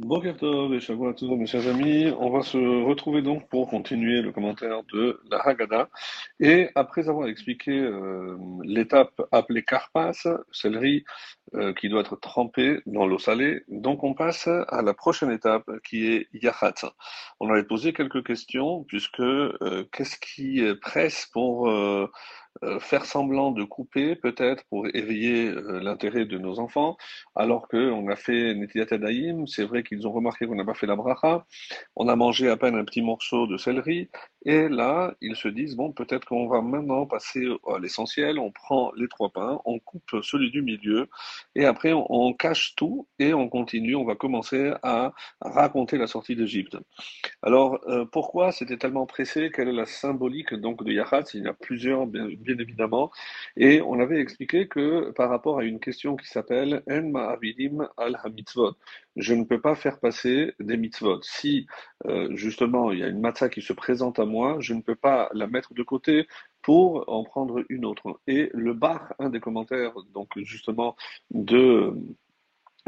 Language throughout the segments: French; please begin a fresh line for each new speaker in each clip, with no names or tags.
Tov et Tov, mes chers amis, on va se retrouver donc pour continuer le commentaire de la Haggadah. Et après avoir expliqué euh, l'étape appelée Karpas, céleri euh, qui doit être trempé dans l'eau salée, donc on passe à la prochaine étape qui est Yachat. On avait posé quelques questions puisque euh, qu'est-ce qui presse pour faire semblant de couper, peut-être pour éveiller euh, l'intérêt de nos enfants, alors qu'on a fait Netilat Daïm, c'est vrai qu'ils ont remarqué qu'on n'a pas fait la bracha, on a mangé à peine un petit morceau de céleri, et là, ils se disent, bon, peut-être qu'on va maintenant passer à l'essentiel, on prend les trois pains, on coupe celui du milieu, et après on, cache tout, et on continue, on va commencer à raconter la sortie d'Égypte. Alors, euh, pourquoi c'était tellement pressé? Quelle est la symbolique donc de Yahat Il y en a plusieurs, bien, évidemment. Et on avait expliqué que par rapport à une question qui s'appelle En ma'avidim al hamitzvot, je ne peux pas faire passer des mitzvot. Si euh, justement il y a une matzah qui se présente à moi, je ne peux pas la mettre de côté pour en prendre une autre. Et le bar, un des commentaires donc justement de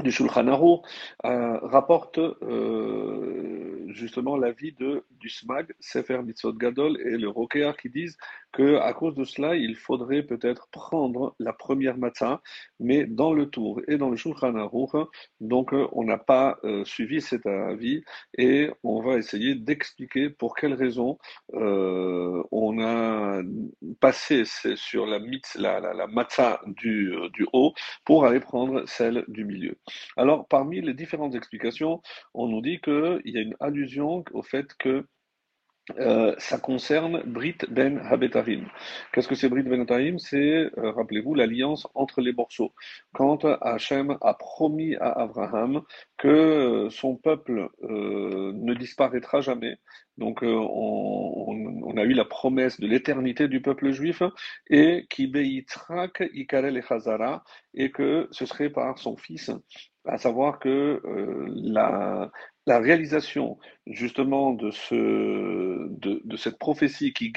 du Shulchan Aruch, euh, rapporte euh, justement l'avis de du Smag, Sefer Mitzvot Gadol et le Rokéar qui disent que à cause de cela, il faudrait peut-être prendre la première matzah, mais dans le tour et dans le Shulchan Aruch, donc euh, on n'a pas euh, suivi cet avis et on va essayer d'expliquer pour quelles raisons euh, on a passé sur la, la, matzah du, du haut pour aller prendre celle du milieu. Alors, parmi les différentes explications, on nous dit qu'il y a une allusion au fait que euh, ça concerne Brit Ben Habetarim. Qu'est-ce que c'est Brit Ben Habetarim C'est, euh, rappelez-vous, l'alliance entre les morceaux. Quand Hachem a promis à Abraham que son peuple euh, ne disparaîtra jamais, donc euh, on, a eu la promesse de l'éternité du peuple juif et qui Beitrak Ikarel et Chazara et que ce serait par son fils à savoir que euh, la, la réalisation justement de, ce, de, de cette prophétie qui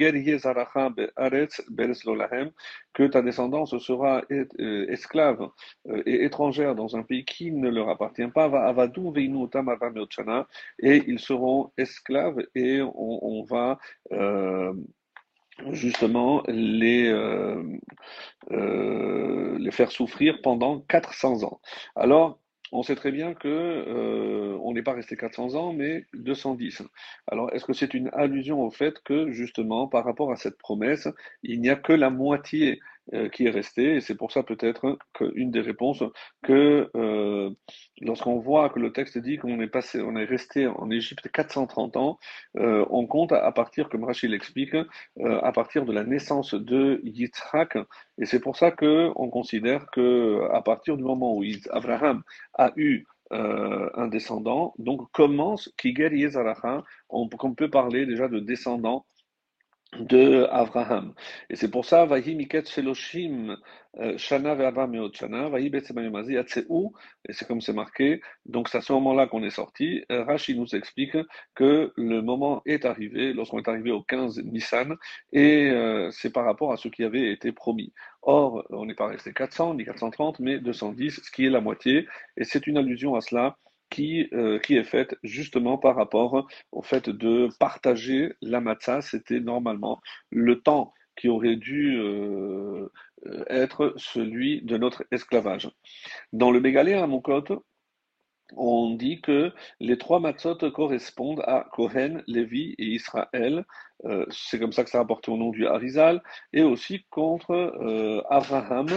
que ta descendance sera euh, esclave euh, et étrangère dans un pays qui ne leur appartient pas, et ils seront esclaves et on, on va euh, justement les, euh, euh, les faire souffrir pendant 400 ans. Alors, on sait très bien que euh, on n'est pas resté 400 ans, mais 210. Alors, est-ce que c'est une allusion au fait que, justement, par rapport à cette promesse, il n'y a que la moitié qui est restée, et c'est pour ça peut-être qu'une des réponses que euh, lorsqu'on voit que le texte dit qu'on est passé, on est resté en Égypte 430 ans, euh, on compte à, partir, comme Rachid l'explique, euh, à partir de la naissance de Yitzhak, et c'est pour ça que on considère que à partir du moment où Abraham a eu euh, un descendant, donc commence Kiger Yezaracha, on, on peut parler déjà de descendant de Abraham. Et c'est pour ça, Vahi Miket Sheloshim euh, Shana Meot Shana, Vahi et c'est comme c'est marqué, donc c'est à ce moment-là qu'on est sorti. Euh, Rashi nous explique que le moment est arrivé, lorsqu'on est arrivé au 15 Nissan, et euh, c'est par rapport à ce qui avait été promis. Or, on n'est pas resté 400, ni 430, mais 210, ce qui est la moitié, et c'est une allusion à cela qui, euh, qui est faite justement par rapport au fait de partager la matzah. C'était normalement le temps qui aurait dû euh, être celui de notre esclavage. Dans le Bégalé à Mokot, on dit que les trois matzot correspondent à Kohen, Lévi et Israël. Euh, c'est comme ça que ça rapporté au nom du Harizal. Et aussi contre Abraham,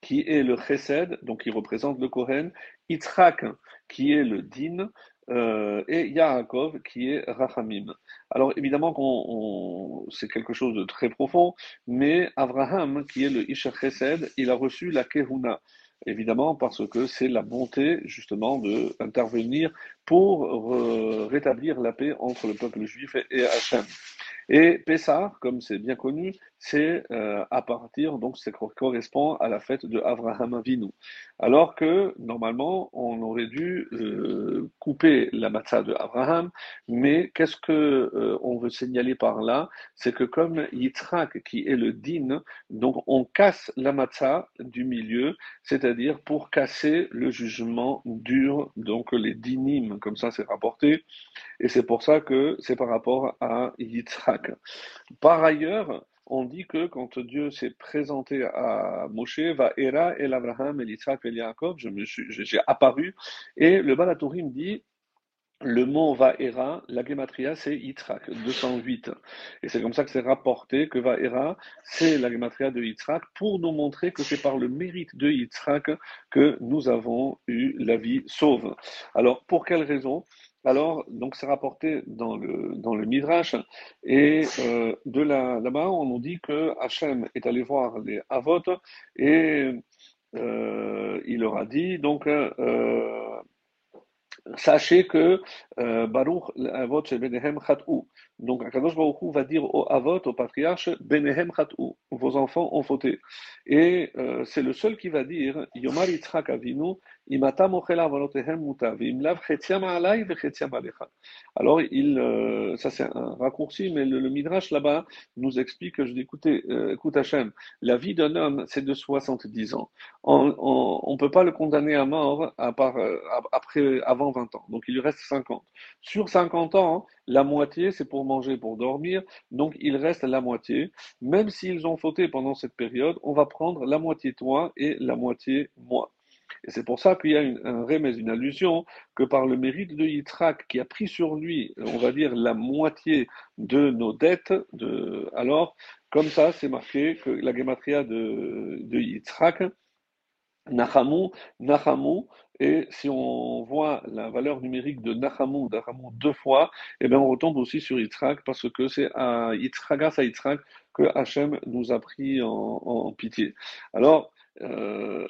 qui est le Chesed, donc qui représente le Kohen, Yitzhak, qui est le Din, euh, et Yaakov, qui est Rachamim. Alors évidemment, qu'on, c'est quelque chose de très profond, mais Abraham, qui est le Isha Chesed, il a reçu la Kehuna. Évidemment, parce que c'est la bonté, justement, d'intervenir pour rétablir la paix entre le peuple juif et Hachem. Et Pessah, comme c'est bien connu, c'est euh, à partir, donc ça correspond à la fête de Avraham Avinu. Alors que normalement, on aurait dû euh, couper la matzah de Abraham, mais qu'est-ce que euh, on veut signaler par là? C'est que comme Yitzhak, qui est le din, donc on casse la matzah du milieu, c'est-à-dire pour casser le jugement dur, donc les dinim, comme ça c'est rapporté, et c'est pour ça que c'est par rapport à Yitzhak. Par ailleurs, on dit que quand Dieu s'est présenté à Moshe, va Era, El Abraham, El Yitzhak, El Yaakov, j'ai apparu, et le Balatourim dit, le mot Vaera, la gematria, c'est Yitzhak, 208. Et c'est comme ça que c'est rapporté que Vaera, c'est la gematria de Yitzhak, pour nous montrer que c'est par le mérite de Yitzhak que nous avons eu la vie sauve. Alors, pour quelle raison? Alors, donc c'est rapporté dans le, dans le Midrash, et euh, de là, là-bas, on nous dit que Hachem est allé voir les Avot, et euh, il leur a dit, donc, euh, sachez que Baruch Avot Benehem Khat'u. Donc Akadosh Baruch va dire aux Avot, aux patriarches, Benehem Khat'u, vos enfants ont fauté. Et c'est le seul qui va dire, Yomar Yitzhak Avinu, alors, il, euh, ça c'est un raccourci, mais le, Midrash là-bas nous explique que je dis écoutez, euh, écoute Hachem, la vie d'un homme c'est de 70 ans. On ne peut pas le condamner à mort à part, euh, après, avant 20 ans. Donc il lui reste 50. Sur 50 ans, la moitié c'est pour manger, pour dormir. Donc il reste la moitié. Même s'ils ont fauté pendant cette période, on va prendre la moitié toi et la moitié moi. Et c'est pour ça qu'il y a une, un remède, une allusion, que par le mérite de Yitzhak, qui a pris sur lui, on va dire, la moitié de nos dettes, de, alors, comme ça, c'est marqué que la gematria de, de Yitzhak, Nachamu, Nachamu, et si on voit la valeur numérique de Nachamu, Nachamu deux fois, eh bien on retombe aussi sur Yitzhak, parce que c'est à Yitzhak, grâce à Yitzhak, que Hachem nous a pris en, en pitié. Alors, euh,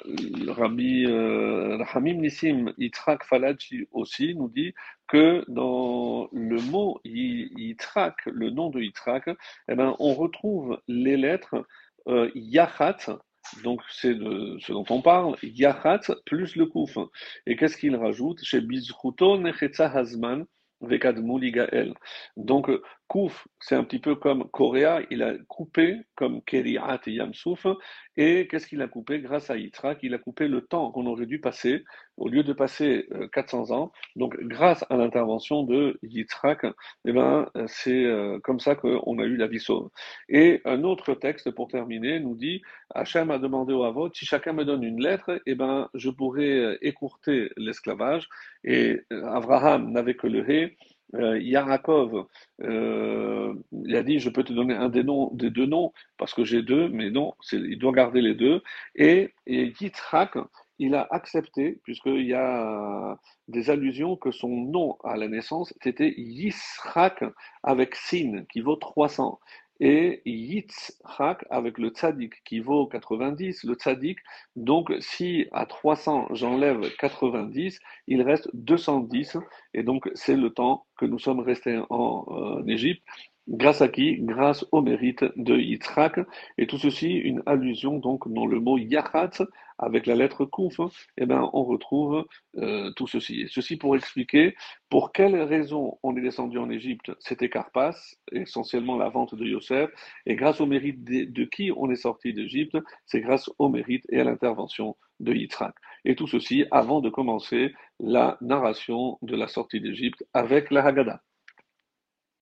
Rabbi euh, Nissim Yitzhak Falachi aussi nous dit que dans le mot Yitzhak, le nom de Yitzhak, eh ben, on retrouve les lettres euh, Yachat, donc c'est de ce dont on parle, Yachat plus le Kouf. Et qu'est-ce qu'il rajoute? Chez Bizruto Nechetza Hazman, donc, Kouf, c'est un petit peu comme Korea, il a coupé comme Keriat Yamsouf, et qu'est-ce qu'il a coupé Grâce à Yitzhak, il a coupé le temps qu'on aurait dû passer, au lieu de passer 400 euh, ans. Donc, grâce à l'intervention de Yitzhak, eh ben, c'est euh, comme ça qu'on a eu la vie sauve. Et un autre texte, pour terminer, nous dit Hachem a demandé au Avot si chacun me donne une lettre, eh ben, je pourrais euh, écourter l'esclavage. Et Abraham n'avait que le Hé euh, Yarakov, euh, il a dit, je peux te donner un des, noms, des deux noms, parce que j'ai deux, mais non, il doit garder les deux. Et, Yitzhak, il a accepté, puisqu'il y a des allusions que son nom à la naissance, c'était Yitzhak avec Sin, qui vaut 300 et Yitzhak avec le tzaddik qui vaut 90, le tzaddik, donc si à 300 j'enlève 90, il reste 210, et donc c'est le temps que nous sommes restés en, euh, Égypte. Grâce à qui? Grâce au mérite de Yitzhak. Et tout ceci, une allusion donc dans le mot Yachatz, avec la lettre Kouf, eh ben, on retrouve euh, tout ceci. Et ceci pour expliquer pour quelles raisons on est descendu en Égypte. C'était Carpas, essentiellement la vente de Yosef, et grâce au mérite de, qui on est sorti d'Égypte, c'est grâce au mérite et à l'intervention de Yitzhak. Et tout ceci avant de commencer la narration de la sortie d'Égypte avec la Haggadah.